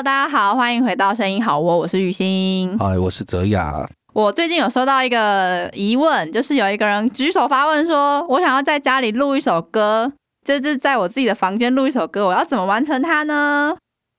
Hello，大家好，欢迎回到声音好窝，我是雨欣。嗨，我是泽雅。我最近有收到一个疑问，就是有一个人举手发问说，我想要在家里录一首歌，就是在我自己的房间录一首歌，我要怎么完成它呢？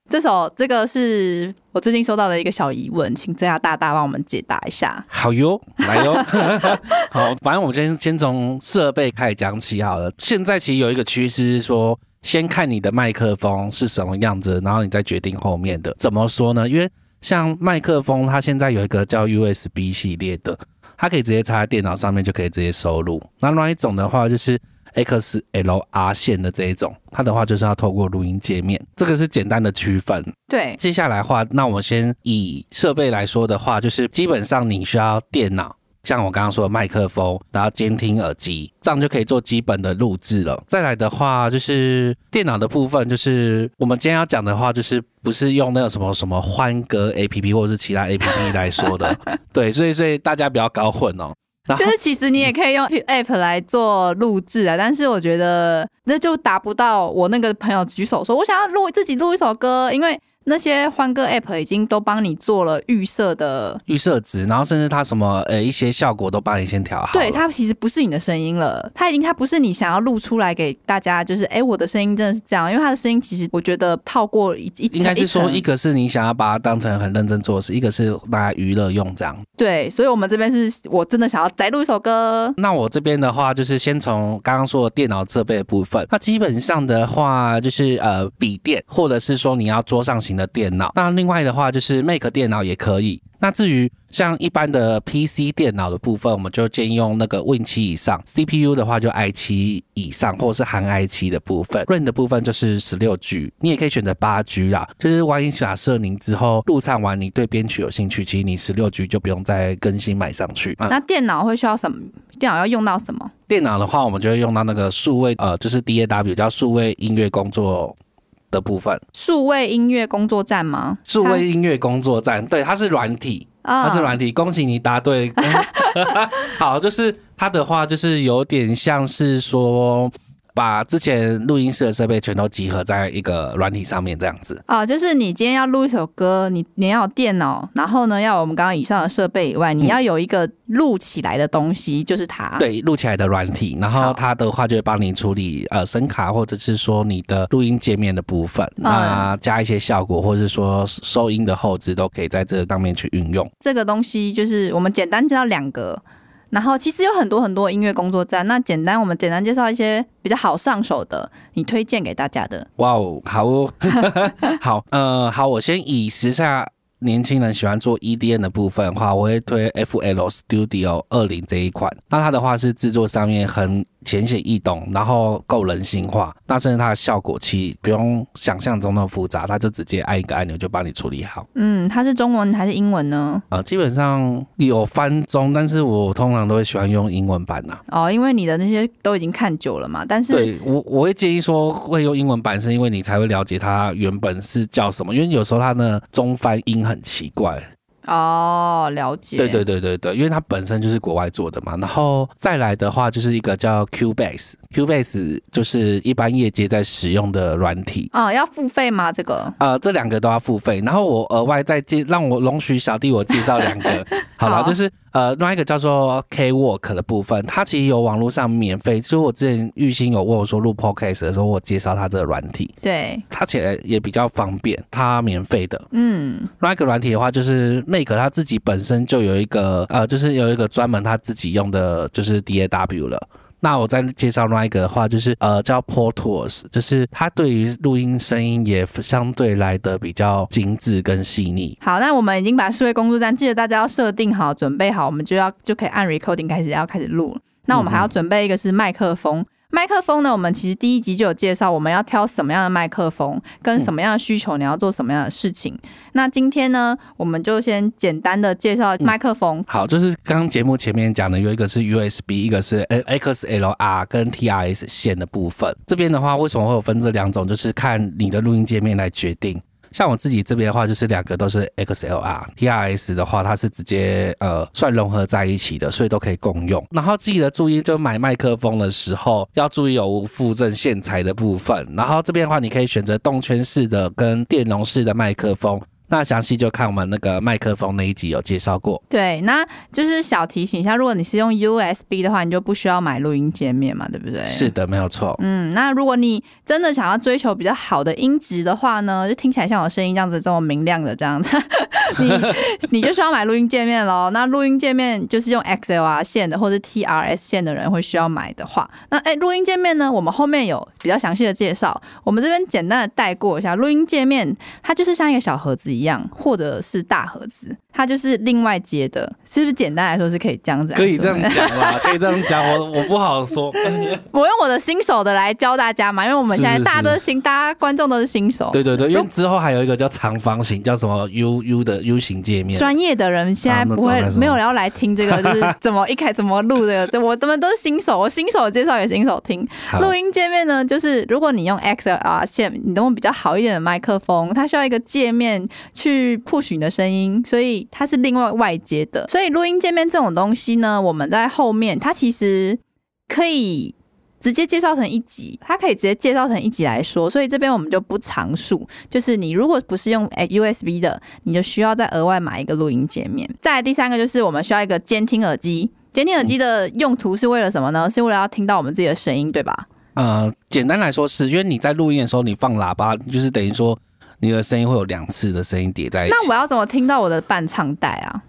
这首这个是我最近收到的一个小疑问，请泽雅大大帮我们解答一下。好哟，来哟。好，反正我们先先从设备开始讲起好了。现在其实有一个趋势是说，先看你的麦克风是什么样子，然后你再决定后面的。怎么说呢？因为像麦克风，它现在有一个叫 USB 系列的，它可以直接插在电脑上面就可以直接收录。那另外一种的话就是 XLR 线的这一种，它的话就是要透过录音界面，这个是简单的区分。对，接下来的话，那我先以设备来说的话，就是基本上你需要电脑。像我刚刚说的麦克风，然后监听耳机，这样就可以做基本的录制了。再来的话，就是电脑的部分，就是我们今天要讲的话，就是不是用那个什么什么欢歌 A P P 或者是其他 A P P 来说的，对，所以所以大家不要搞混哦。就是其实你也可以用 App 来做录制啊，但是我觉得那就达不到我那个朋友举手说我想要录自己录一首歌，因为。那些欢歌 App 已经都帮你做了预设的预设值，然后甚至它什么呃一些效果都帮你先调好。对，它其实不是你的声音了，它已经它不是你想要录出来给大家，就是哎我的声音真的是这样，因为它的声音其实我觉得套过一一应该是说一个是你想要把它当成很认真做事，一个是大家娱乐用这样。对，所以我们这边是我真的想要再录一首歌。那我这边的话就是先从刚刚说的电脑设备的部分，那基本上的话就是呃笔电或者是说你要桌上型的电脑。那另外的话就是 Mac 电脑也可以。那至于像一般的 PC 电脑的部分，我们就建议用那个 Win 七以上，CPU 的话就 i 七以上，或者是含 i 七的部分，RAM 的部分就是十六 G，你也可以选择八 G 啦。就是万一假设您之后录唱完，你对编曲有兴趣，其实你十六 G 就不用再更新买上去。那电脑会需要什么？电脑要用到什么？电脑的话，我们就会用到那个数位呃，就是 DAW 叫数位音乐工作。的部分，数位音乐工作站吗？数位音乐工作站，对，它是软体，它是软体。恭喜你答对。好，就是它的话，就是有点像是说。把之前录音室的设备全都集合在一个软体上面，这样子啊，就是你今天要录一首歌，你你要有电脑，然后呢，要我们刚刚以上的设备以外，你要有一个录起来的东西，就是它。对，录起来的软体，然后它的话就会帮你处理呃声卡或者是说你的录音界面的部分，那加一些效果或者是说收音的后置都可以在这个上面去运用。这个东西就是我们简单知道两个。然后其实有很多很多音乐工作站，那简单我们简单介绍一些比较好上手的，你推荐给大家的。哇哦，好哦，好，呃，好，我先以时下年轻人喜欢做 EDM 的部分的话，我会推 FL Studio 二零这一款。那它的话是制作上面很。浅显易懂，然后够人性化，那甚至它的效果器不用想象中那么复杂，它就直接按一个按钮就帮你处理好。嗯，它是中文还是英文呢？啊，基本上有翻中，但是我通常都会喜欢用英文版呐。哦，因为你的那些都已经看久了嘛。但是对我我会建议说会用英文版，是因为你才会了解它原本是叫什么，因为有时候它的中翻音很奇怪。哦，了解。对对对对对，因为它本身就是国外做的嘛。然后再来的话，就是一个叫 Cubase，Cubase 就是一般业界在使用的软体。啊，要付费吗？这个？呃，这两个都要付费。然后我额外再介，让我容许小弟我介绍两个。好了，就是。呃，另外一个叫做 K Work 的部分，它其实有网络上免费。就是我之前玉兴有问我说录 Podcast 的时候，我介绍它这个软体，对，它起来也比较方便，它免费的。嗯，另外一个软体的话，就是 Make 它自己本身就有一个呃，就是有一个专门它自己用的，就是 DAW 了。那我再介绍另外一个的话，就是呃叫 Pro Tools，就是它对于录音声音也相对来的比较精致跟细腻。好，那我们已经把数位工作站，记得大家要设定好，准备好，我们就要就可以按 Recording 开始要开始录。那我们还要准备一个是麦克风。麦克风呢？我们其实第一集就有介绍，我们要挑什么样的麦克风，跟什么样的需求，你要做什么样的事情。那今天呢，我们就先简单的介绍麦克风。好，就是刚刚节目前面讲的，有一个是 USB，一个是 XLR 跟 TRS 线的部分。这边的话，为什么会有分这两种？就是看你的录音界面来决定。像我自己这边的话，就是两个都是 XLR，TRS 的话，它是直接呃算融合在一起的，所以都可以共用。然后自己的注意，就买麦克风的时候要注意有无附赠线材的部分。然后这边的话，你可以选择动圈式的跟电容式的麦克风。那详细就看我们那个麦克风那一集有介绍过。对，那就是小提醒一下，如果你是用 USB 的话，你就不需要买录音界面嘛，对不对？是的，没有错。嗯，那如果你真的想要追求比较好的音质的话呢，就听起来像我声音这样子这么明亮的这样子，你你就需要买录音界面喽。那录音界面就是用 XLR 线的或者 TRS 线的人会需要买的话，那哎，录音界面呢，我们后面有比较详细的介绍，我们这边简单的带过一下。录音界面它就是像一个小盒子一样。一样，或者是大盒子，它就是另外接的，是不是？简单来说是可以这样子，可以这样讲啦？可以这样讲，我我不好说。我用我的新手的来教大家嘛，因为我们现在大家都新，大家观众都是新手。对对对，因为之后还有一个叫长方形，叫什么 U U 的 U 型界面。专业的人现在不会没有人要来听这个，就是怎么一开怎么录 这个，我他们都是新手，我新手介绍给新手听。录音界面呢，就是如果你用 XLR 线，你用比较好一点的麦克风，它需要一个界面。去 push 你的声音，所以它是另外外接的。所以录音界面这种东西呢，我们在后面它其实可以直接介绍成一集，它可以直接介绍成一集来说。所以这边我们就不常述。就是你如果不是用 USB 的，你就需要再额外买一个录音界面。再来第三个就是我们需要一个监听耳机。监听耳机的用途是为了什么呢？是为了要听到我们自己的声音，对吧？呃，简单来说是因为你在录音的时候，你放喇叭，就是等于说。你的声音会有两次的声音叠在一起。那我要怎么听到我的伴唱带啊？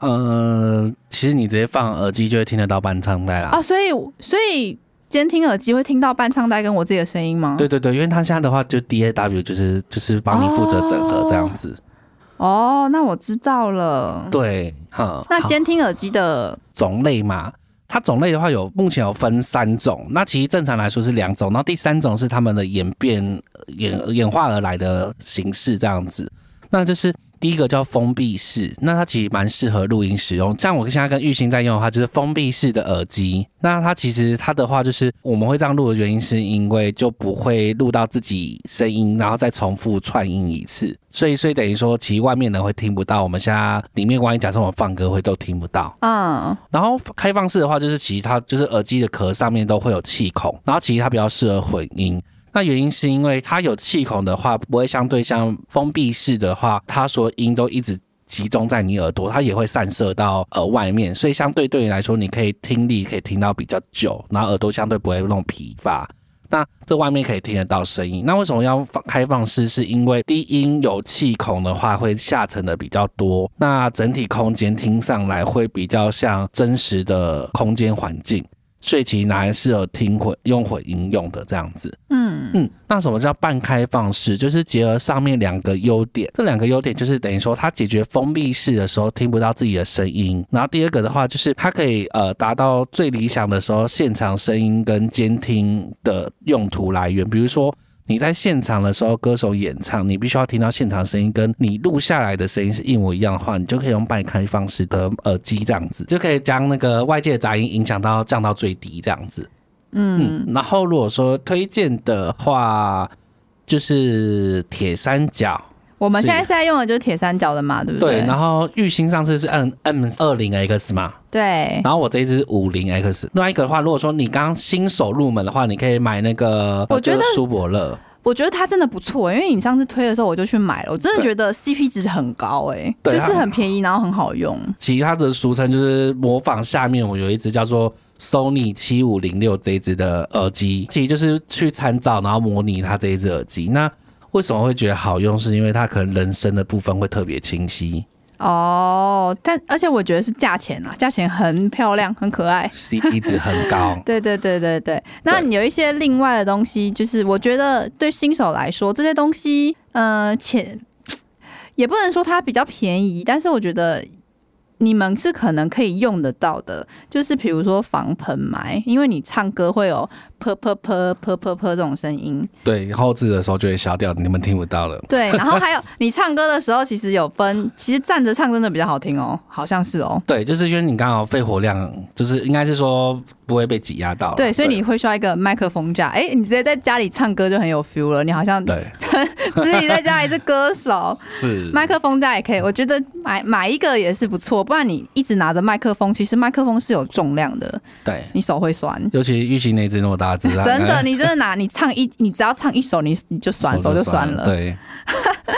呃，其实你直接放耳机就会听得到伴唱带啦。哦，所以所以监听耳机会听到伴唱带跟我自己的声音吗？对对对，因为它现在的话就 D A W 就是就是帮你负责整合这样子。哦，那我知道了。对，哈。那监听耳机的种类嘛？它种类的话有目前有分三种，那其实正常来说是两种，然后第三种是它们的演变演演化而来的形式这样子，那就是。第一个叫封闭式，那它其实蛮适合录音使用。像我现在跟玉兴在用的话，就是封闭式的耳机。那它其实它的话，就是我们会这样录的原因，是因为就不会录到自己声音，然后再重复串音一次。所以，所以等于说，其实外面人会听不到。我们现在里面万一假设我们放歌会都听不到。嗯。然后开放式的话，就是其实它就是耳机的壳上面都会有气孔，然后其实它比较适合混音。那原因是因为它有气孔的话，不会相对像封闭式的话，它说音都一直集中在你耳朵，它也会散射到呃外面，所以相对对你来说，你可以听力可以听到比较久，然后耳朵相对不会弄疲乏。那这外面可以听得到声音。那为什么要放开放式？是因为低音有气孔的话，会下沉的比较多，那整体空间听上来会比较像真实的空间环境。所以其实拿来适合听混用混音用的这样子，嗯嗯，那什么叫半开放式？就是结合上面两个优点，这两个优点就是等于说它解决封闭式的时候听不到自己的声音，然后第二个的话就是它可以呃达到最理想的时候现场声音跟监听的用途来源，比如说。你在现场的时候，歌手演唱，你必须要听到现场声音，跟你录下来的声音是一模一样的话，你就可以用半开放式的耳机这样子，就可以将那个外界的杂音影响到降到最低这样子。嗯，然后如果说推荐的话，就是铁三角。我们现在现在用的就是铁三角的嘛，对不对？对。然后玉兴上次是 N M 二零 X 嘛？对。然后我这一支五零 X。另外一个的话，如果说你刚新手入门的话，你可以买那个，我觉得舒伯乐，我觉得它真的不错，因为你上次推的时候我就去买了，我真的觉得 CP 值很高，哎，就是很便宜，然后很好用。其他的俗称就是模仿下面我有一支叫做 Sony 七五零六这一支的耳机，其实就是去参照，然后模拟它这一支耳机。那为什么会觉得好用？是因为它可能人声的部分会特别清晰哦。但而且我觉得是价钱啊，价钱很漂亮，很可爱，CP 值很高。对对对对对。那有一些另外的东西，就是我觉得对新手来说，这些东西，呃，钱也不能说它比较便宜，但是我觉得。你们是可能可以用得到的，就是比如说防喷麦，因为你唱歌会有噗噗噗噗噗噗这种声音。对，后置的时候就会消掉，你们听不到了。对，然后还有你唱歌的时候，其实有分，其实站着唱真的比较好听哦，好像是哦。对，就是因为你刚好肺活量，就是应该是说不会被挤压到。对，所以你会需要一个麦克风架。哎，你直接在家里唱歌就很有 feel 了，你好像对 自己在家里是歌手。是麦克风架也可以，我觉得买买一个也是不错，不然你一直拿着麦克风，其实麦克风是有重量的，对，你手会酸。尤其玉鑫那只那么大只，真的，你真的拿你唱一，你只要唱一首，你你就酸，手就酸了。对。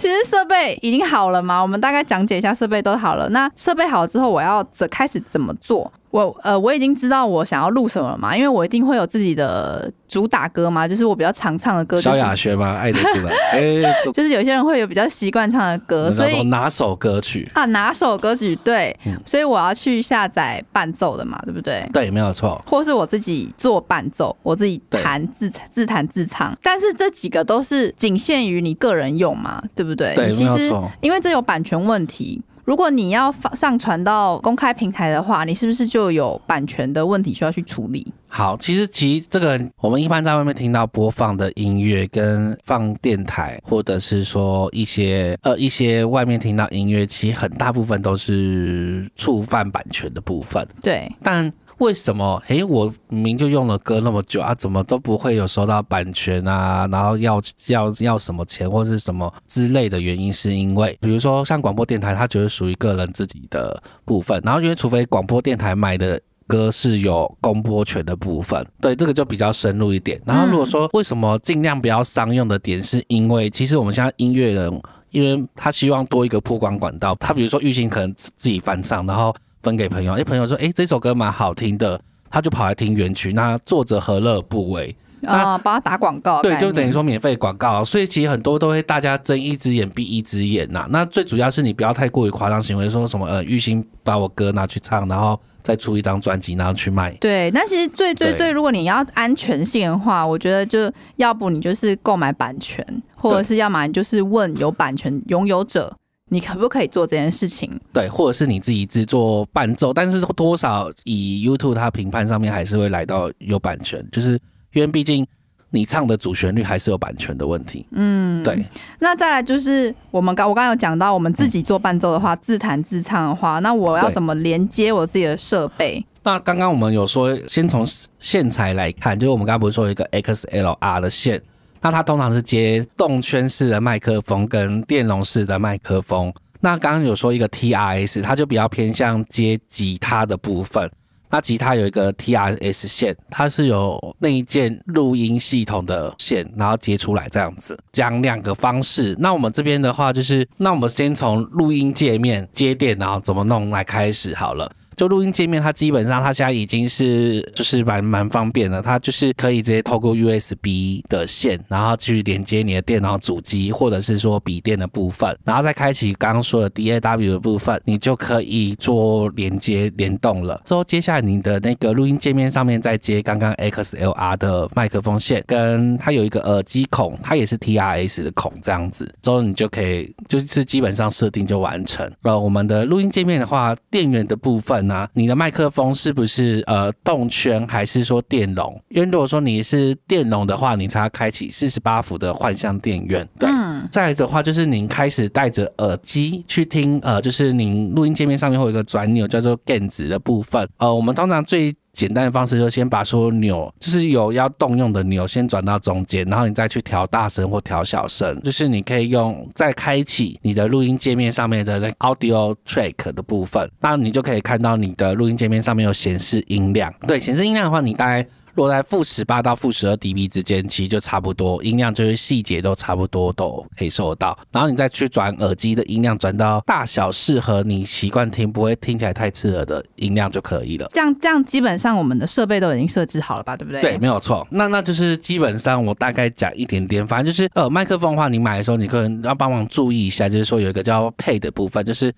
其实设备已经好了嘛，我们大概讲解一下设备都好了。那设备好了之后，我要怎开始怎么做？我呃，我已经知道我想要录什么了嘛，因为我一定会有自己的主打歌嘛，就是我比较常唱的歌。萧亚轩吗？爱的主打。哎，就是有些人会有比较习惯唱的歌，所以哪首歌曲啊，哪首歌曲对，所以我要去下载伴奏的嘛，对不对？对，没有错。或是我自己做伴奏，我自己弹自自弹自唱，但是这几个都是仅限于你个人用嘛，对不对？对，没有错。因为这有版权问题。如果你要放上传到公开平台的话，你是不是就有版权的问题需要去处理？好，其实其实这个我们一般在外面听到播放的音乐跟放电台，或者是说一些呃一些外面听到音乐，其实很大部分都是触犯版权的部分。对，但。为什么？诶，我明就用了歌那么久啊，怎么都不会有收到版权啊？然后要要要什么钱或是什么之类的原因，是因为比如说像广播电台，它觉得属于个人自己的部分，然后因为除非广播电台买的歌是有公播权的部分，对这个就比较深入一点。然后如果说为什么尽量不要商用的点，是因为其实我们现在音乐人，因为他希望多一个曝光管道，他比如说玉兴可能自己翻唱，然后。分给朋友，哎，朋友说，哎，这首歌蛮好听的，他就跑来听原曲。那作者何乐不为？啊，帮他打广告，对，就等于说免费广告。所以其实很多都会大家睁一只眼闭一只眼呐。那最主要是你不要太过于夸张行为，说什么呃，玉兴把我歌拿去唱，然后再出一张专辑，然后去卖。对，那其实最最最，如果你要安全性的话，我觉得就要不你就是购买版权，或者是要么你就是问有版权拥有者。你可不可以做这件事情？对，或者是你自己制作伴奏，但是多少以 YouTube 它评判上面还是会来到有版权，就是因为毕竟你唱的主旋律还是有版权的问题。嗯，对。那再来就是我们刚我刚刚有讲到，我们自己做伴奏的话，自弹自唱的话，那我要怎么连接我自己的设备？那刚刚我们有说，先从线材来看，就是我们刚刚不是说有一个 XLR 的线。那它通常是接动圈式的麦克风跟电容式的麦克风。那刚刚有说一个 TRS，它就比较偏向接吉他的部分。那吉他有一个 TRS 线，它是有内建录音系统的线，然后接出来这样子。讲两个方式。那我们这边的话，就是那我们先从录音界面接电脑怎么弄来开始好了。就录音界面，它基本上它现在已经是就是蛮蛮方便的，它就是可以直接透过 USB 的线，然后去连接你的电脑主机或者是说笔电的部分，然后再开启刚刚说的 DAW 的部分，你就可以做连接联动了。之后接下来你的那个录音界面上面再接刚刚 XLR 的麦克风线，跟它有一个耳机孔，它也是 TRS 的孔这样子，之后你就可以就是基本上设定就完成。了。我们的录音界面的话，电源的部分。那你的麦克风是不是呃动圈还是说电容？因为如果说你是电容的话，你才要开启四十八伏的幻象电源。对，再的话就是您开始戴着耳机去听，呃，就是您录音界面上面会有一个转钮叫做 gain 值的部分。呃，我们通常最简单的方式就先把所有钮，就是有要动用的钮，先转到中间，然后你再去调大声或调小声。就是你可以用再开启你的录音界面上面的那 audio track 的部分，那你就可以看到你的录音界面上面有显示音量。对，显示音量的话，你大概。落在负十八到负十二 dB 之间，其实就差不多，音量就是细节都差不多，都可以收得到。然后你再去转耳机的音量，转到大小适合你习惯听，不会听起来太刺耳的音量就可以了。这样这样，基本上我们的设备都已经设置好了吧？对不对？对，没有错。那那就是基本上我大概讲一点点，反正就是呃，麦克风的话，你买的时候你可能要帮忙注意一下，就是说有一个叫配的部分，就是。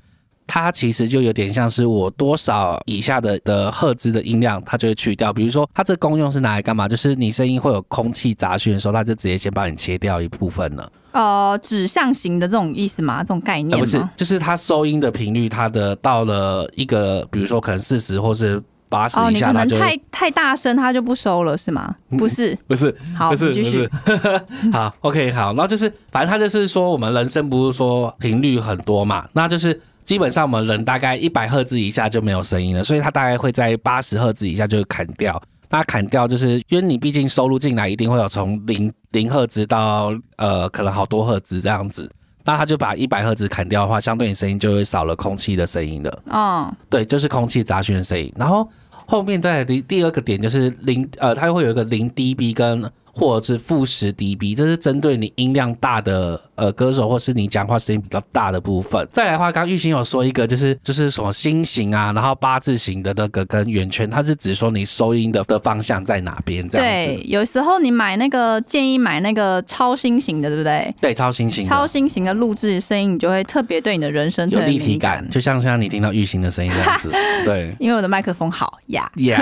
它其实就有点像是我多少以下的的赫兹的音量，它就会去掉。比如说，它这功用是拿来干嘛？就是你声音会有空气杂讯的时候，它就直接先帮你切掉一部分了。呃，指向型的这种意思吗？这种概念不是，就是它收音的频率，它的到了一个，比如说可能四十或是八十以下，它就太太大声，它就不收了，是吗？不是，不是，好，继续。好，OK，好，然后就是，反正它就是说，我们人声不是说频率很多嘛，那就是。基本上我们人大概一百赫兹以下就没有声音了，所以它大概会在八十赫兹以下就砍掉。那砍掉就是因为你毕竟收入进来一定会有从零零赫兹到呃可能好多赫兹这样子，那他就把一百赫兹砍掉的话，相对你声音就会少了空气的声音的。嗯，对，就是空气杂讯的声音。然后后面再来第第二个点就是零呃，它会有一个零 dB 跟或者是负十 dB，这是针对你音量大的呃歌手或是你讲话声音比较大的部分。再来的话，刚刚玉兴有说一个就是就是什么心形啊，然后八字形的那个跟圆圈，它是指说你收音的的方向在哪边这样子。对，有时候你买那个建议买那个超新型的，对不对？对，超新型，超新型的录制声音，你就会特别对你的人声有立体感，就像像你听到玉兴的声音这样子。对因为我的麦克风好呀。，Yeah。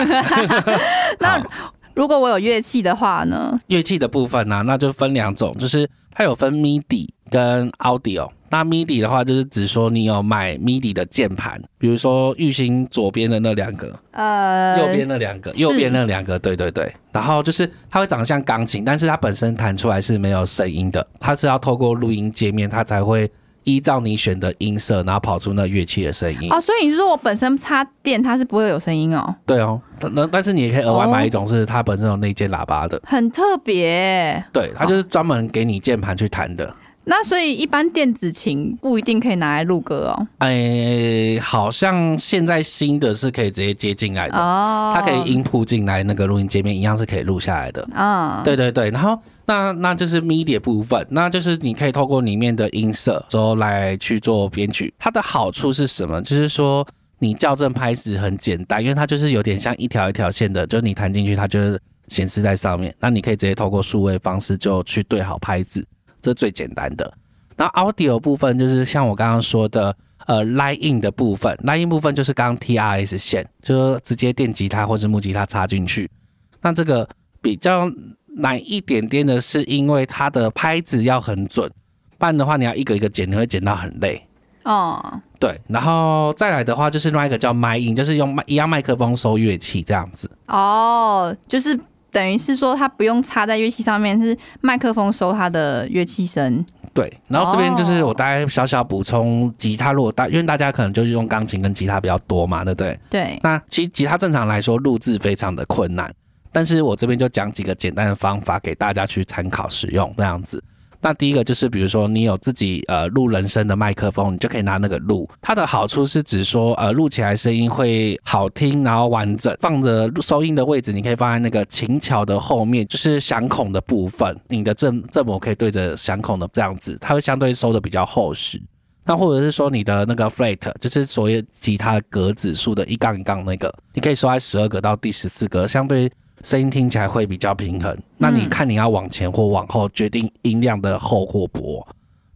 那好如果我有乐器的话呢？乐器的部分呢、那就分两种，就是它有分 MIDI 跟 Audio。那 MIDI 的话，就是只说你有买 MIDI 的键盘，比如说玉兴左边的那两个，呃，右边那两个，右边那两个，对对对。然后就是它会长得像钢琴，但是它本身弹出来是没有声音的，它是要透过录音界面，它才会依照你选的音色，然后跑出那乐器的声音。哦，所以你是说我本身插电，它是不会有声音哦，对哦，但那但是你也可以额外买一种是它本身有内建喇叭的，很特别。对，它就是专门给你键盘去弹的。那所以一般电子琴不一定可以拿来录歌哦。哎，好像现在新的是可以直接接进来的，哦，它可以音铺进来，那个录音界面一样是可以录下来的。嗯，对对对，然后那那就是 media 部分，那就是你可以透过里面的音色之后来去做编曲。它的好处是什么？就是说你校正拍子很简单，因为它就是有点像一条一条线的，就你弹进去，它就是显示在上面。那你可以直接透过数位方式就去对好拍子，这最简单的。那 Audio 部分就是像我刚刚说的。呃，line in 的部分，line in 部分就是刚刚 TRS 线，就是直接电吉他或者木吉他插进去。那这个比较难一点点的是，因为它的拍子要很准，不然的话你要一个一个剪，你会剪到很累。哦，对，然后再来的话就是另外一个叫 m i n，就是用麦一样麦克风收乐器这样子。哦，就是等于是说它不用插在乐器上面，是麦克风收它的乐器声。对，然后这边就是我大概小小补充，吉他如果大，因为大家可能就是用钢琴跟吉他比较多嘛，对不对？对，那其实吉他正常来说录制非常的困难，但是我这边就讲几个简单的方法给大家去参考使用，这样子。那第一个就是，比如说你有自己呃录人声的麦克风，你就可以拿那个录。它的好处是指说，呃，录起来声音会好听，然后完整。放着收音的位置，你可以放在那个琴桥的后面，就是响孔的部分，你的振振膜可以对着响孔的这样子，它会相对收的比较厚实。那或者是说你的那个 fret，就是所谓吉他格子数的一杠一杠那个，你可以收在十二格到第十四个，相对声音听起来会比较平衡。那你看你要往前或往后决定音量的厚或薄。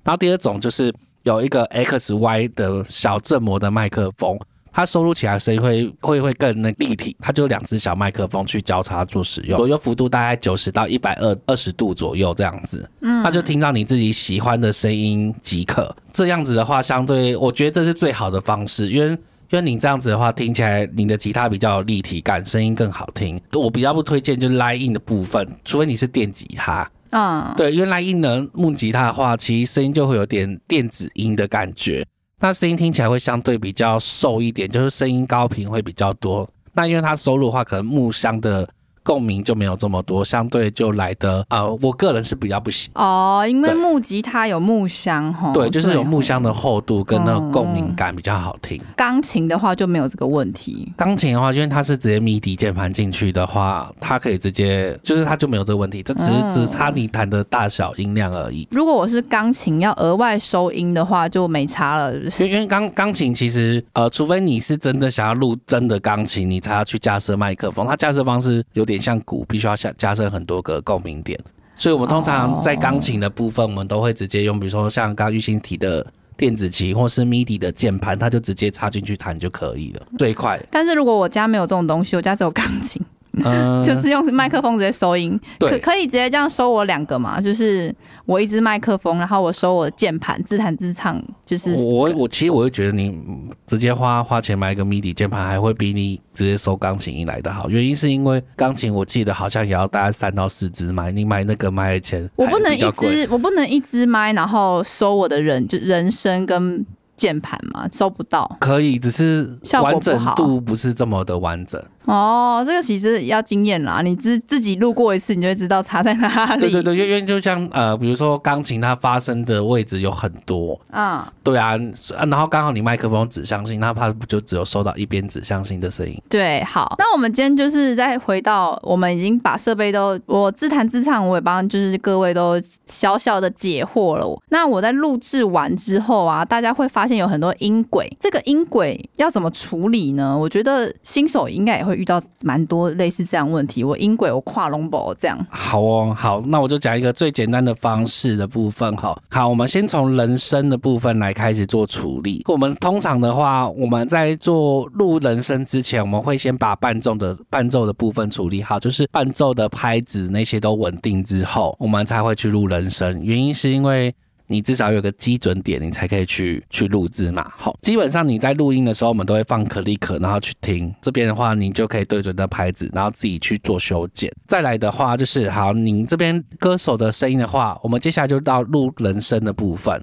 然后第二种就是有一个 X Y 的小振膜的麦克风，它收录起来声音会会会更那立体，它就有两只小麦克风去交叉做使用，左右幅度大概九十到一百二二十度左右这样子。那就听到你自己喜欢的声音即可。这样子的话，相对我觉得这是最好的方式，因为因为你这样子的话，听起来你的吉他比较有立体感，声音更好听。我比较不推荐就是 line in 的部分，除非你是电吉他。嗯，对，因为 line in 的木吉他的话，其实声音就会有点电子音的感觉，那声音听起来会相对比较瘦一点，就是声音高频会比较多。那因为它收录的话，可能木箱的共鸣就没有这么多，相对就来的呃，我个人是比较不喜。哦，因为木吉他有木箱哈，对，就是有木吼。箱的厚度跟那个共鸣感比较好听。钢琴的话就没有这个问题。钢琴的话，因为它是直接 MIDI 键盘进去的话，它可以直接，就是它就没有这个问题，这只是只差你弹的大小音量而已。如果我是钢琴要额外收音的话，就没差了，是不是？因为因为钢钢琴其实呃，除非你是真的想要录真的钢琴，你才要去架设麦克风。它架设方式有点像鼓，必须要下加深很多个共鸣点。所以我们通常在钢琴的部分，我们都会直接用，比如说像刚刚玉兴提的电子琴或是 MIDI 的键盘，它就直接插进去弹就可以了，最快。但是如果我家没有这种东西，我家只有钢琴，嗯，就是用麦克风直接收音，可可以直接这样收我两个嘛？就是我一支麦克风，然后我收我的键盘，自弹自唱，就是我我其实我会觉得你嗯直接花花钱买一个 MIDI 键盘，还会比你直接收钢琴音来的好。原因是因为钢琴我记得好像也要大概三到四支麦，你买那个麦的钱我不能一。支，我不能一支麦，然后收我的人就人声跟键盘嘛？收不到。可以，只是效果不完整好度不是这么的完整。哦，这个其实要经验啦，你自自己录过一次，你就会知道差在哪里。对对对，因为就像呃，比如说钢琴它发声的位置有很多，嗯，对啊，啊然后刚好你麦克风指向性，那它不就只有收到一边指向性的声音？对，好，那我们今天就是再回到，我们已经把设备都，我自弹自唱，我也帮就是各位都小小的解惑了。那我在录制完之后啊，大家会发现有很多音轨，这个音轨要怎么处理呢？我觉得新手应该也会遇到蛮多类似这样问题。我音轨我跨龙宝这样，好哦，好，那我就讲一个最简单的方式的部分哈。好，我们先从人声的部分来开始做处理。我们通常的话，我们在做录人声之前，我们会先把伴奏的伴奏的部分处理好，就是伴奏的拍子那些都稳定之后，我们才会去录人声。原因是因为。你至少有个基准点，你才可以去去录制嘛。好，基本上你在录音的时候，我们都会放 click，然后去听这边的话，你就可以对准的拍子，然后自己去做修剪。再来的话就是，好，您这边歌手的声音的话，我们接下来就到录人声的部分。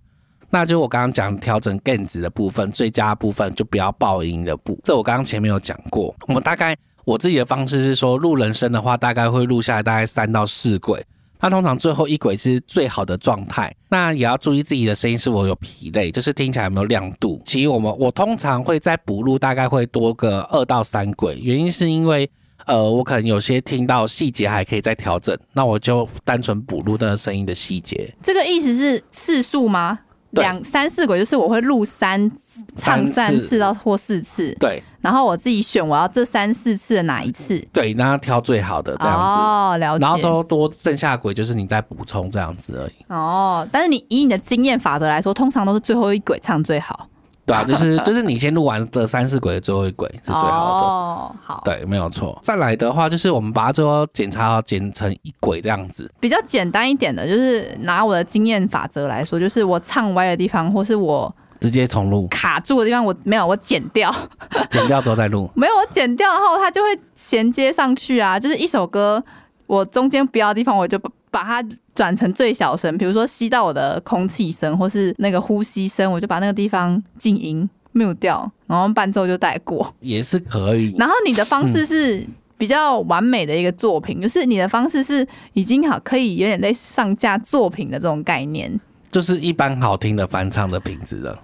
那就我刚刚讲调整 gain 值的部分，最佳部分就不要爆音的部，这我刚刚前面有讲过。我们大概我自己的方式是说，录人声的话，大概会录下来大概三到四轨。那通常最后一轨是最好的状态，那也要注意自己的声音是否有疲累，就是听起来有没有亮度。其实我们我通常会在补录，大概会多个二到三轨，原因是因为呃我可能有些听到细节还可以再调整，那我就单纯补录那个声音的细节。这个意思是次数吗？对。两三四轨就是我会录三唱三次到或四次，对。然后我自己选我要这三四次的哪一次，对，那挑最好的这样子。哦，了解。然后之后多剩下的轨就是你再补充这样子而已，哦，但是你以你的经验法则来说，通常都是最后一轨唱最好，对啊，就是就是你先录完的三四轨的最后一轨是最好的。哦，好，对，没有错。再来的话，就是我们把它最后检查好，剪成一轨这样子。比较简单一点的，就是拿我的经验法则来说，就是我唱歪的地方，或是我直接重录，卡住的地方，我没有我剪掉，剪掉之后再录。没有我剪掉后，它就会衔接上去啊。就是一首歌，我中间不要的地方，我就把把它转成最小声，比如说吸到我的空气声，或是那个呼吸声，我就把那个地方静音 mute 掉，然后伴奏就带过。也是可以。然后你的方式是比较完美的一个作品，就是你的方式是已经好可以有点类似上架作品的这种概念。就是一般好听的翻唱的品质了。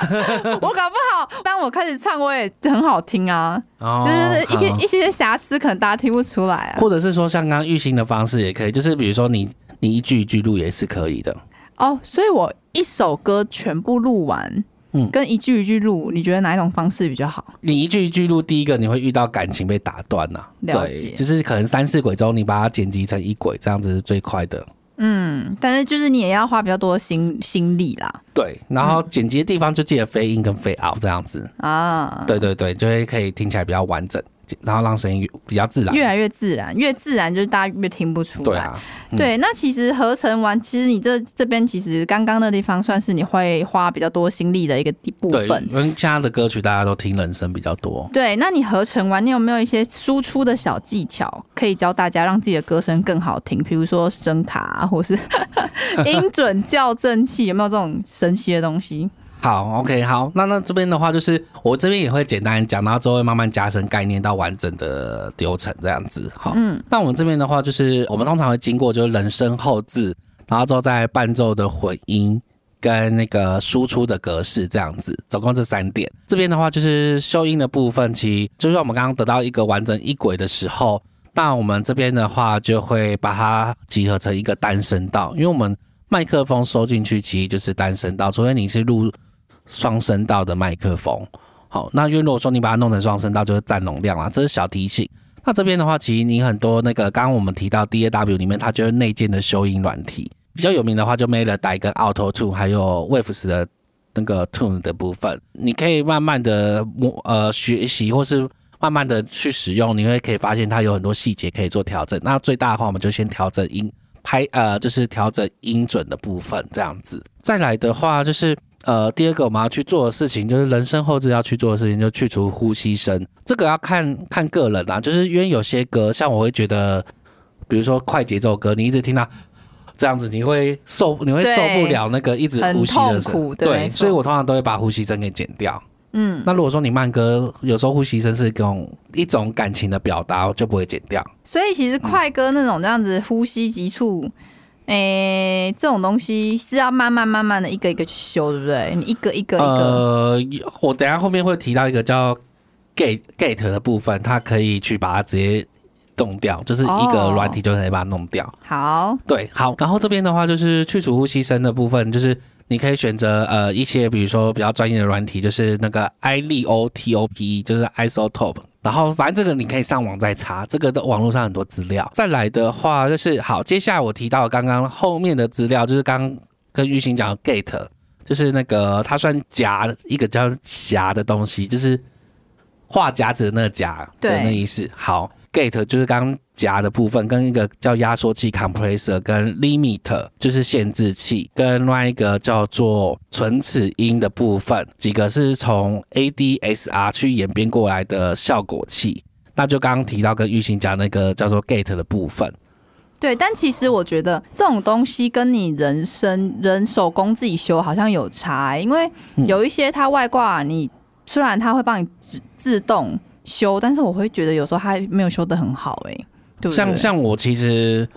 我搞不好，当我开始唱，我也很好听啊，哦就是一些好一些瑕疵，可能大家听不出来啊。或者是说像刚刚玉兴的方式也可以，就是比如说你你一句一句录也是可以的。哦，所以我一首歌全部录完，嗯跟一句一句录，你觉得哪一种方式比较好？你一句一句录，第一个你会遇到感情被打断呐、了解对，就是可能三四轨之后，你把它剪辑成一轨，这样子是最快的。嗯，但是就是你也要花比较多的心心力啦。对，然后剪辑的地方就记得飞音跟飞 out 这样子。啊，对对对，就会可以听起来比较完整，然后让声音比较自然。越来越自然，越自然就是大家越听不出来。对啊，嗯对，那其实合成完，其实你这这边其实刚刚那地方算是你会花比较多心力的一个地部对，分。因为现在的歌曲大家都听人声比较多。对，那你合成完，你有没有一些输出的小技巧可以教大家，让自己的歌声更好听？比如说声卡、啊，或是 音准校正器，有没有这种神奇的东西？好，OK，好，那那这边的话，就是我这边也会简单讲，然后之后会慢慢加深概念到完整的流程这样子。好，嗯，那我们这边的话，就是我们通常会经过就是人声后置，然后之后再伴奏的混音。跟那个输出的格式这样子，总共这三点。这边的话就是修音的部分，其实就是我们刚刚得到一个完整一轨的时候，那我们这边的话就会把它集合成一个单声道，因为我们麦克风收进去其实就是单声道，除非你是录双声道的麦克风。好，那因为如果说你把它弄成双声道，就是占容量啦，这是小提醒。那这边的话，其实你很多那个刚刚我们提到 DAW 里面，它就是内建的修音软体，比较有名的话就 Melody 跟 Auto Tune，还有 Waves 的那个 Tune 的部分，你可以慢慢的摸呃学习，或是慢慢的去使用，你会可以发现它有很多细节可以做调整。那最大的话，我们就先调整音拍呃，就是调整音准的部分这样子。再来的话就是。呃，第二个我们要去做的事情，就是人生后置要去做的事情，就去除呼吸声。这个要看看个人啊，就是因为有些歌，像我会觉得，比如说快节奏歌，你一直听到这样子你会受你会受不了那个一直呼吸的声对所以我通常都会把呼吸声给剪掉。嗯，那如果说你慢歌，有时候呼吸声是一种一种感情的表达，就不会剪掉。所以其实快歌那种这样子呼吸急促，诶、这种东西是要慢慢慢慢的一个一个去修，对不对？你一个一个一个，呃，我等下后面会提到一个叫 gate gate 的部分，它可以去把它直接弄掉，就是一个哦软体就可以把它弄掉。好，对，好，然后这边的话就是去除呼吸声的部分，就是你可以选择呃一些比如说比较专业的软体，就是那个 i l o t o p e，就是 isotope。然后反正这个你可以上网再查，这个的网络上很多资料。再来的话就是好，接下来我提到刚刚后面的资料，就是刚跟玉兴讲的 gate，就是那个它算夹一个叫夹的东西，就是画夹子的那个夹的对那意思。好，gate 就是刚刚夹的部分，跟一个叫压缩器 compressor，跟 limit 就是限制器，跟另外一个叫做唇齿音的部分，几个是从 ADSR 去演变过来的效果器。那就刚刚提到跟玉兴讲那个叫做 gate 的部分，对。但其实我觉得这种东西跟你人生人手工自己修好像有差、因为嗯有一些它外挂你虽然它会帮你自自动修，但是我会觉得有时候它没有修的很好、哎，对不对？像像我其实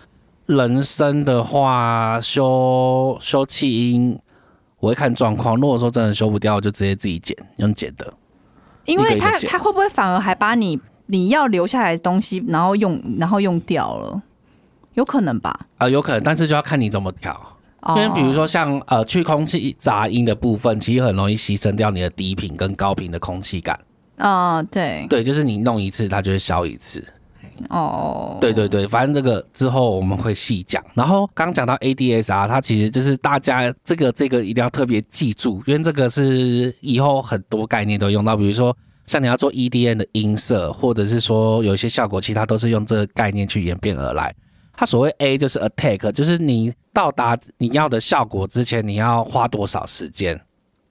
人声的话，修修气音，我会看状况。如果说真的修不掉，我就直接自己剪，用剪的。因为他一个一个剪它会不会反而还把你你要留下来的东西，然后用然后用掉了？有可能吧？啊、有可能，但是就要看你怎么调。因为比如哦，说像呃去空气杂音的部分，其实很容易牺牲掉你的低频跟高频的空气感。嗯、对，对，就是你弄一次，它就会消一次。哦，对对对，反正这个之后我们会细讲。然后刚讲到 ADSR，它其实就是大家这个这个一定要特别记住，因为这个是以后很多概念都用到，比如说像你要做 EDN 的音色，或者是说有一些效果器，它都是用这个概念去演变而来。它所谓 A 就是 attack，就是你到达你要的效果之前，你要花多少时间，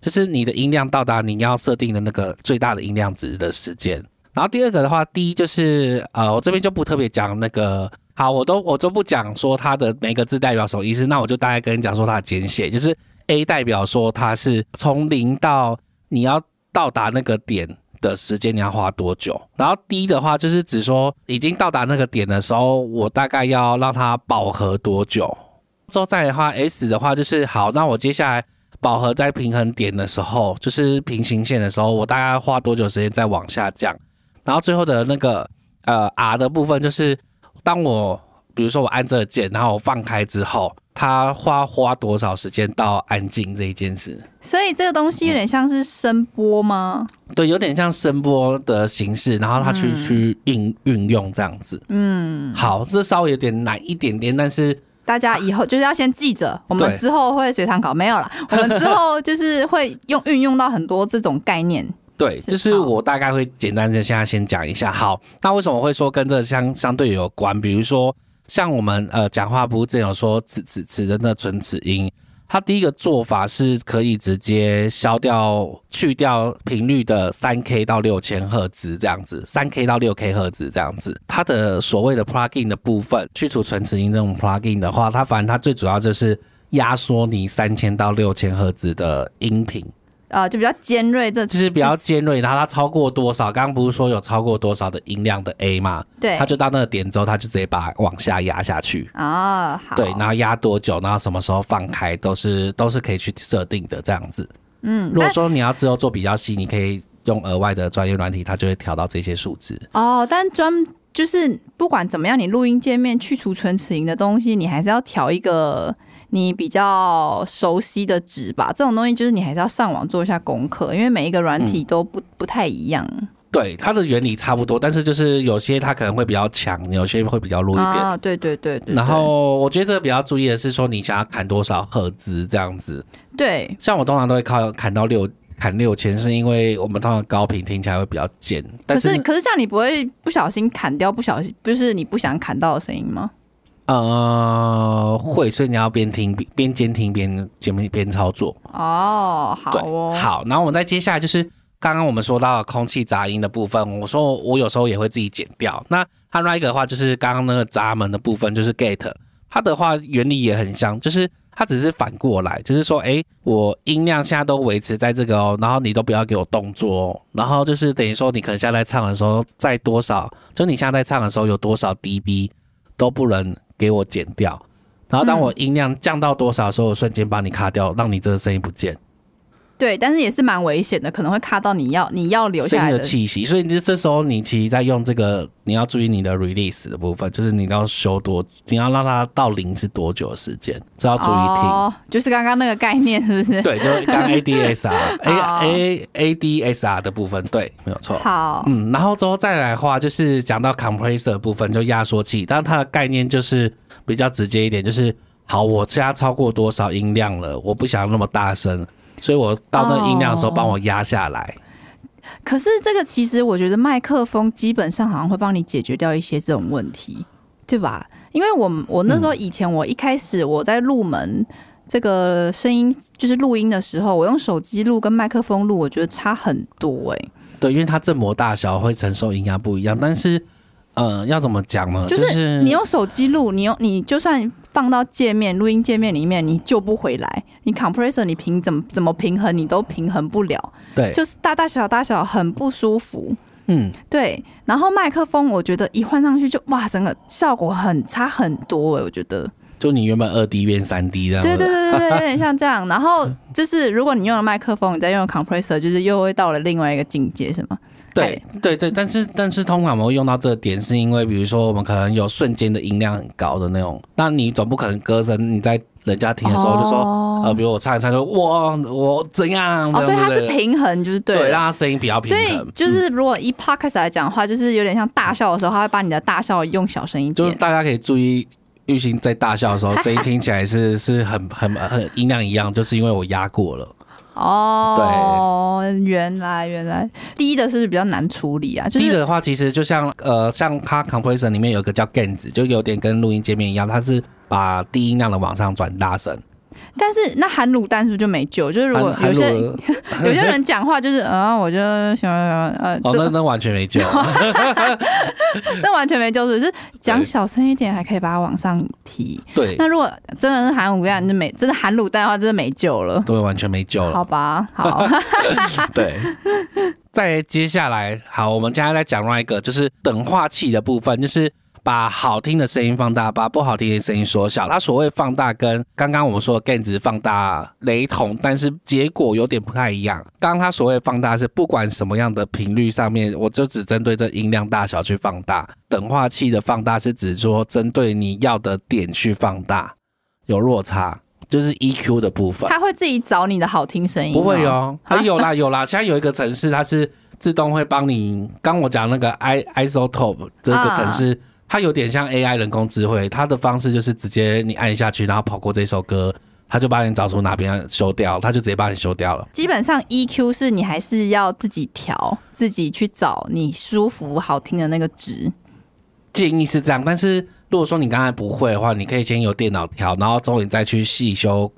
就是你的音量到达你要设定的那个最大的音量值的时间。然后第二个的话，第一就是呃，我这边就不特别讲那个，好，我都我都不讲说它的每个字代表什么意思，那我就大概跟你讲说它的简写，就是 A 代表说它是从零到你要到达那个点的时间你要花多久，然后 D 的话就是指说已经到达那个点的时候，我大概要让它饱和多久。之后再的话，S 的话就是好，那我接下来饱和在平衡点的时候，就是平行线的时候，我大概花多久时间再往下降？然后最后的那个呃 R 的部分就是，当我比如说我按这个键，然后我放开之后，它花花多少时间到安静这一件事？所以这个东西有点像是声波吗？对，有点像声波的形式，然后它去、去运运用这样子。嗯，好，这稍微有点难一点点，但是大家以后就是要先记着，我们之后会随堂考，没有啦，我们之后就是会用运用到很多这种概念。对，就是我大概会简单的现在先讲一下。好，那为什么会说跟这相相对有关？比如说像我们呃讲话不是之前有说齿齿齿的那唇齿音，它第一个做法是可以直接消掉去掉频率的三 K 到六千赫兹这样子，三 K 到六 K 赫兹这样子。它的所谓的 plugin 的部分，去除纯磁音这种 plugin 的话，它反正它最主要就是压缩你三千到六千赫兹的音频。呃，就比较尖锐这，就是比较尖锐，然后它超过多少？刚刚不是说有超过多少的音量的 A 吗？对它就到那个点之后，它就直接把往下压下去。啊，好，对，然后压多久，然后什么时候放开，都是都是可以去设定的这样子。嗯，如果但说你要之后做比较细，你可以用额外的专业软体，它就会调到这些数值。哦，但专就是不管怎么样，你录音界面去除唇齿音的东西，你还是要调一个你比较熟悉的值吧。这种东西就是你还是要上网做一下功课，因为每一个软体都不、不太一样对，它的原理差不多，但是就是有些它可能会比较强，有些会比较弱一点。啊。对对对对，然后我觉得这个比较注意的是说，你想要砍多少赫兹这样子。对对像我通常都会靠砍到六砍六千，是因为我们通常高频听起来会比较尖，但可是可是这样你不会不小心砍掉不小心，就是你不想砍到的声音吗？呃会，所以你要边听边边监听边边边操作。哦，好，哦，好，然后我们再接下来就是刚刚我们说到的空气杂音的部分，我说我有时候也会自己剪掉。那它那一个的话，就是刚刚那个闸门的部分，就是 gate，它的话原理也很像，就是它只是反过来，就是说，哎，我音量现在都维持在这个哦，然后你都不要给我动作哦，然后就是等于说你可能现在在唱的时候，在多少，就你现在在唱的时候有多少 dB 都不能给我剪掉，然后当我音量降到多少的时候，我瞬间把你卡掉，让你这个声音不见。对，但是也是蛮危险的，可能会卡到你要你要留下来的气息，所以你这时候你其实在用这个，你要注意你的 release 的部分，就是你要修多，你要让它到零是多久的时间，这要注意听。就是刚刚那个概念是不是？对，就是刚 ADSR A A A D S R 的部分，对，没有错。好，嗯，然后之后再来的话，就是讲到 compressor 部分，就压缩器，但它的概念就是比较直接一点，就是好，我加超过多少音量了，我不想那么大声。所以我到那音量的时候，帮我压下来。可是这个其实我觉得麦克风基本上好像会帮你解决掉一些这种问题，对吧？因为我我那时候以前我一开始我在入门这个声音就是录音的时候，我用手机录跟麦克风录，我觉得差很多哎。对，因为它振膜大小会承受音压不一样，但是。呃，要怎么讲呢？就是你用手机录，你用你就算放到界面录音界面里面，你救不回来。你 compressor 你平怎么怎么平衡，你都平衡不了。对，就是大大小大小很不舒服。嗯，对。然后麦克风，我觉得一换上去就哇，整个效果很差很多哎，我觉得。就你原本二 D 变三 D 的。对对对对对，有点像这样。然后 就是如果你用了麦克风，你再用 compressor，就是又会到了另外一个境界，是吗？对对对，但是但是通常我们会用到这个点，是因为比如说我们可能有瞬间的音量很高的那种，那你总不可能歌声你在人家听的时候就说，呃，比如我唱一唱说哇我怎样，哦，所以它是平衡，就是对，让它声音比较平衡。所以就是如果以 podcast 来讲的话，就是有点像大笑的时候，他会把你的大笑用小声音，就是大家可以注意玉兴在大笑的时候，声音听起来是是很很很音量一样，就是因为我压过了。哦，嗯，原来原来低的是比较难处理啊。低的话，其实就像呃，像它 compressor 里面有个叫 gain 子，就有点跟录音界面一样，它是把低音量的往上转大声。但是那含卤蛋是不是就没救？就是如果有些 有些人讲话就是啊，我就想呃，哦，那那完全没救，那完全没救，只是讲小声一点还可以把它往上提。对，那如果真的是含卤蛋，就没真的含卤蛋的话，真的没救了，对，完全没救了。好吧，好，对。再接下来，好，我们接下来再讲另外一个，就是等化器的部分，就是。把好听的声音放大，把不好听的声音缩小。它所谓放大跟刚刚我们说的 gain 值放大雷同，但是结果有点不太一样。刚刚它所谓放大是不管什么样的频率上面，我就只针对这音量大小去放大。等化器的放大是指说针对你要的点去放大，有落差，就是 EQ 的部分。它会自己找你的好听声音？不会哦，还有啦有啦，现在有一个城市它是自动会帮你。刚我讲那个 i isotope 这个城市。它有点像 AI 人工智慧，它的方式就是直接你按下去，然后跑过这首歌，它就把你找出哪边修掉，它就直接帮你修掉了。基本上 EQ 是你还是要自己调，自己去找你舒服好听的那个值。建议是这样，但是如果说你刚才不会的话，你可以先由电脑调，然后之后你再去细修。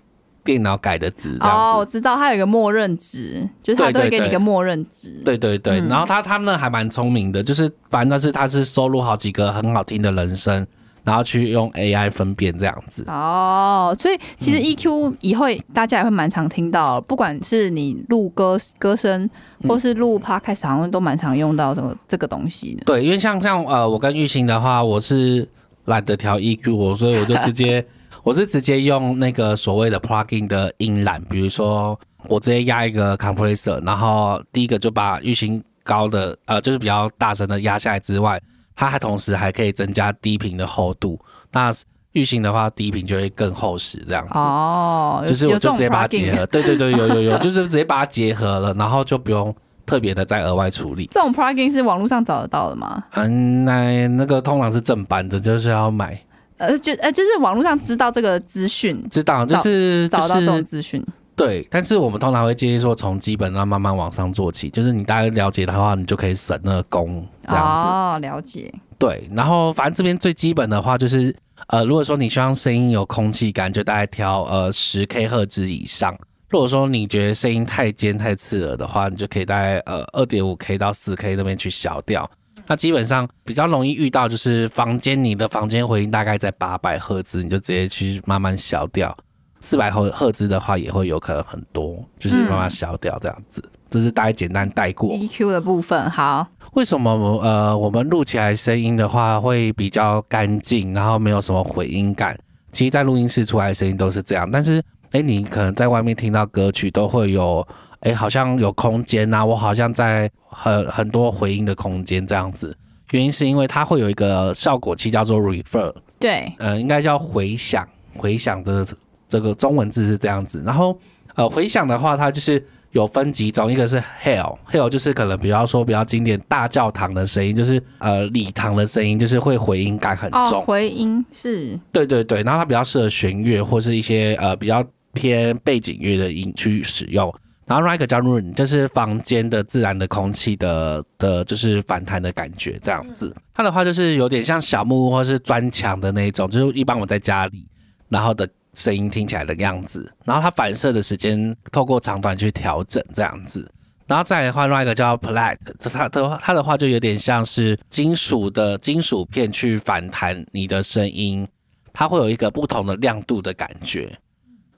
电脑改的值哦，我知道它有一个默认值，就是它都会给你一个默认值。对对对，然后他他们还蛮聪明的，就是反正是他是收录好几个很好听的人声，然后去用 AI 分辨这样子。哦，所以其实 EQ 以后大家也会蛮常听到，不管是你录歌歌声，或是录 Podcast，好像都蛮常用到这个这个东西的。对，因为像像呃，我跟玉兴的话，我是懒得调 EQ，我所以我就直接。我是直接用那个所谓的 plugin 的音栏，比如说我直接压一个 compressor，然后第一个就把预心高的呃就是比较大声的压下来之外，它还同时还可以增加低频的厚度。那运行的话，低频就会更厚实这样子。哦，就是我就直接把它结合，对对对，有有有，就是直接把它结合了，然后就不用特别的再额外处理。这种 plugin 是网络上找得到的吗？嗯，那那个通常是正版的，就是要买。呃，就呃，就是网络上知道这个资讯，知道就是找到这种资讯，对。但是我们通常会建议说，从基本上慢慢往上做起，就是你大概了解的话，你就可以省那个工这样子。哦，了解。对，然后反正这边最基本的话就是，呃，如果说你希望声音有空气感，就大概调呃十 K 赫兹以上。如果说你觉得声音太尖太刺耳的话，你就可以大概呃二点五 K 到四 K 那边去小调。那基本上比较容易遇到就是房间，你的房间回音大概在八百赫兹，你就直接去慢慢消掉。四百赫赫兹的话也会有可能很多，就是慢慢消掉这样子。这是大概简单带过 EQ 的部分。好，为什么呃我们录起来声音的话会比较干净，然后没有什么回音感？其实，在录音室出来的声音都是这样，但是哎，你可能在外面听到歌曲都会有哎，好像有空间呐，我好像在很很多回音的空间这样子。原因是因为它会有一个效果器叫做 reverb，对，呃，应该叫回响，回响的。这个中文字是这样子，然后呃回响的话，它就是有分几种，一个是 hell，hell 就是可能比方说比较经典大教堂的声音，就是呃礼堂的声音，就是会回音感很重。回音是，对对对，然后它比较适合弦乐或是一些呃比较偏背景乐的音去使用。然后 r i k e 叫 room，就是房间的自然的空气的的，就是反弹的感觉这样子。它的话就是有点像小木屋或是砖墙的那种，就是一般我在家里，然后的。声音听起来的样子，然后它反射的时间透过长短去调整这样子，然后再换另外一个叫 plate，它的它的话就有点像是金属的金属片去反弹你的声音，它会有一个不同的亮度的感觉。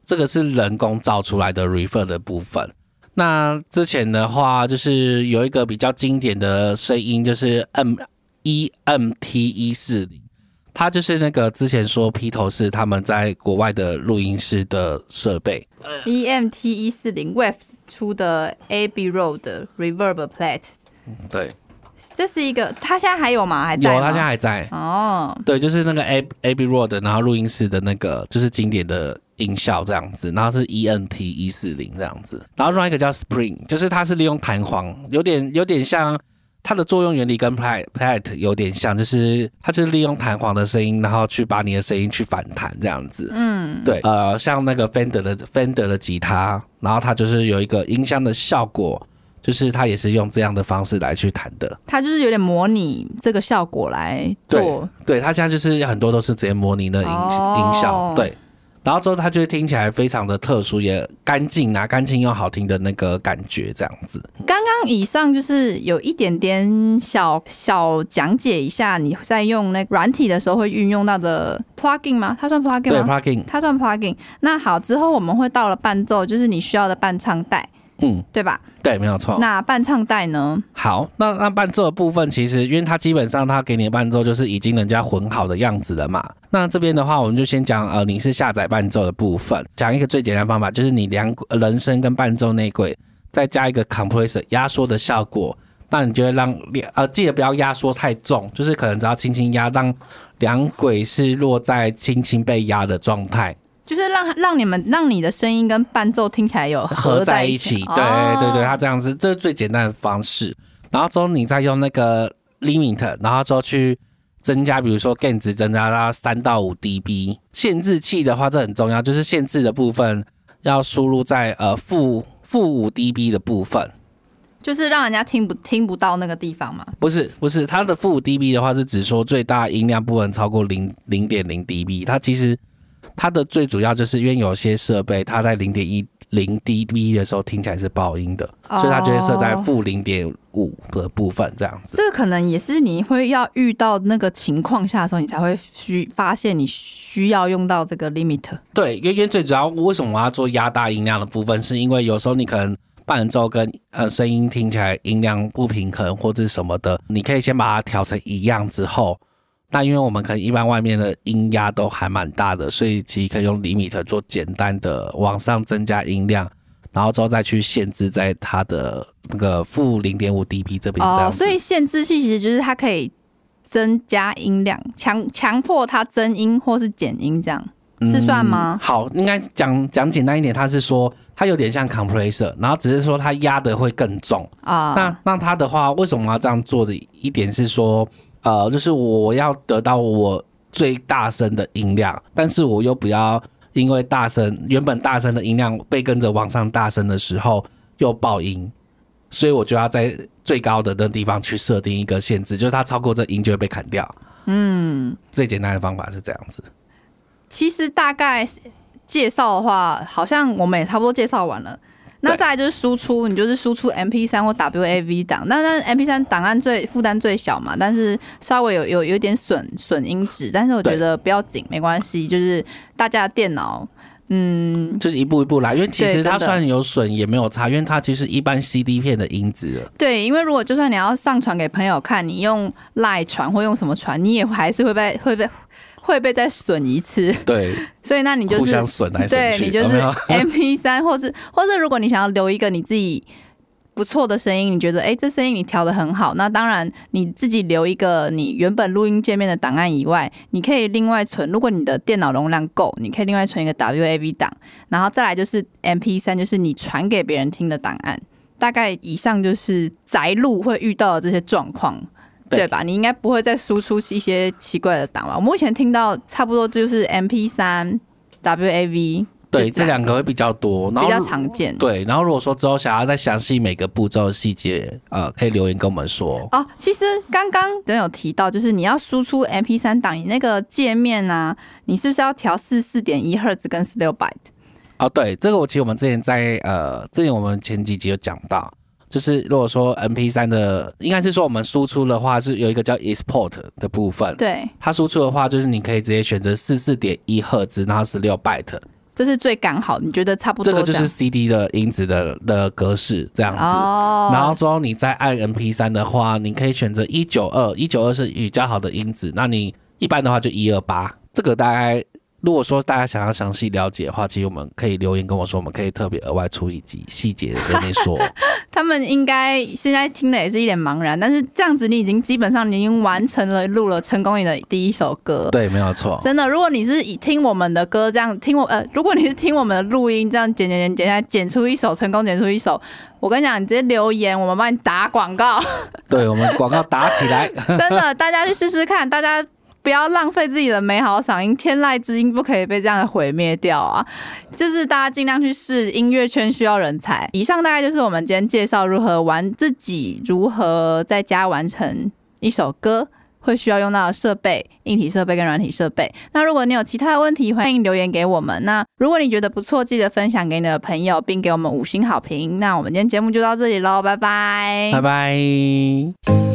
这个是人工造出来的 reverb 的部分。那之前的话就是有一个比较经典的声音，就是 M E M T 一四零。它就是那个之前说披头士他们在国外的录音室的设备，E M T 一四零 Waves 出的 A B Road Reverb Plate。对，这是一个，他现在还有吗？还在有，他现在还在。哦，对，就是那个 A A B Road，然后录音室的那个就是经典的音效这样子，然后是 E N T 一四零这样子，然后另外一个叫 Spring，就是它是利用弹簧，有点有点像。它的作用原理跟 plate plate 有点像，就是它是利用弹簧的声音，然后去把你的声音去反弹这样子。嗯，对，呃，像那个 Fender 的 Fender 的吉他，然后它就是有一个音箱的效果，就是它也是用这样的方式来去弹的。它就是有点模拟这个效果来做。对，它现在就是很多都是直接模拟的音音效。对。然后之后，它就会听起来非常的特殊，也干净啊，干净又好听的那个感觉，这样子。刚刚以上就是有一点点小小讲解一下，你在用那软体的时候会运用到的 plugin 吗？它算 plugin 吗？对，plugin，它算 plugin。那好，之后我们会到了伴奏，就是你需要的伴唱带。嗯，对吧？对，没有错。那伴唱带呢？好，那那伴奏的部分，其实因为它基本上它给你的伴奏就是已经人家混好的样子了嘛。那这边的话，我们就先讲呃，你是下载伴奏的部分，讲一个最简单方法，就是你两人声跟伴奏内轨再加一个 compressor 压缩的效果，那你就会让两呃记得不要压缩太重，就是可能只要轻轻压，让两轨是落在轻轻被压的状态。就是让让你们让你的声音跟伴奏听起来有合在一起，对对对，它这样子这是最简单的方式。然后之后你再用那个 limit，然后之后去增加，比如说 gain 值增加到三到五 dB。限制器的话，这很重要，就是限制的部分要输入在呃负负五 dB 的部分，就是让人家听不听不到那个地方嘛？不是不是，它的负五 dB 的话是只说最大音量不能超过零零点零 dB，它其实。它的最主要就是因为有些设备，它在零点一零 dB 的时候听起来是爆音的，所以它就会设在负零点五的部分这样子。这个可能也是你会要遇到那个情况下的时候，你才会需发现你需要用到这个 limit。对，因为最主要为什么我要做压大音量的部分，是因为有时候你可能伴奏跟呃声音听起来音量不平衡或者什么的，你可以先把它调成一样之后。那因为我们可能一般外面的音压都还蛮大的，所以其实可以用 limit 做简单的往上增加音量，然后之后再去限制在它的那个负零点五 dB 这边。哦，所以限制器其实就是它可以增加音量，强强迫它增音或是减音，这样是算吗？好，应该讲讲简单一点，它是说它有点像 compressor，然后只是说它压的会更重啊。那那它的话，为什么要这样做的一点是说？呃，就是我要得到我最大声的音量，但是我又不要因为大声原本大声的音量被跟着往上大声的时候又爆音，所以我就要在最高的那地方去设定一个限制，就是它超过这音就会被砍掉。嗯，最简单的方法是这样子。其实大概介绍的话，好像我们也差不多介绍完了。那再来就是输出，你就是输出 MP 三或 WAV 档，那那 MP 三档案最负担最小嘛，但是稍微有有有点损损音质，但是我觉得不要紧，没关系，就是大家的电脑。嗯，就是一步一步来，因为其实它对真的虽然有损也没有差，因为它其实一般 CD 片的音质了。对，因为如果就算你要上传给朋友看，你用赖传或用什么传，你也还是会被会被会被再损一次，对，所以那你就是互相损来损去，对你就是有没有 M P 三，或是或是如果你想要留一个你自己不错的声音，你觉得哎、诶这声音你调的很好，那当然你自己留一个你原本录音界面的档案以外，你可以另外存。如果你的电脑容量够，你可以另外存一个 W A V 档，然后再来就是 M P 三，就是你传给别人听的档案。大概以上就是宅录会遇到的这些状况。对对吧？你应该不会再输出一些奇怪的档吧？我目前听到差不多就是 M P 三、W A V，对，就这两个会比较多，然比较常见。对，然后如果说之后想要再详细每个步骤的细节，呃，可以留言跟我们说。哦，其实刚刚都有提到，就是你要输出 M P 三档，你那个界面啊，你是不是要调四四点一赫兹跟十六 byte？哦，对，这个我其实我们之前在呃，之前我们前几集有讲到，就是如果说 M P 三的，应该是说我们输出的话是有一个叫 export 的部分，对，它输出的话就是你可以直接选择四四点一赫兹，然后十六 byte，这是最刚好，你觉得差不多样？这个就是 C D 的音质的的格式这样子。哦，然后之后你再按 M P 三的话，你可以选择一九二，一九二是比较好的音质。那你一般的话就一二八，这个大概如果说大家想要详细了解的话，其实我们可以留言跟我说，我们可以特别额外出一集细节的跟你说。他们应该现在听的也是一脸茫然，但是这样子你已经基本上你已经完成了录了成功你的第一首歌。对，没有错。真的，如果你是以听我们的歌这样听我呃，如果你是听我们的录音这样剪剪剪剪下剪出一首成功剪出一首，我跟你讲，你直接留言，我们帮你打广告。对我们广告打起来。真的，大家去试试看，大家不要浪费自己的美好嗓音，天籁之音不可以被这样毁灭掉啊！就是大家尽量去试，音乐圈需要人才。以上大概就是我们今天介绍如何玩自己如何在家完成一首歌。会需要用到的设备、硬体设备跟软体设备。那如果你有其他的问题，欢迎留言给我们。那如果你觉得不错，记得分享给你的朋友，并给我们五星好评。那我们今天节目就到这里喽，拜拜拜拜。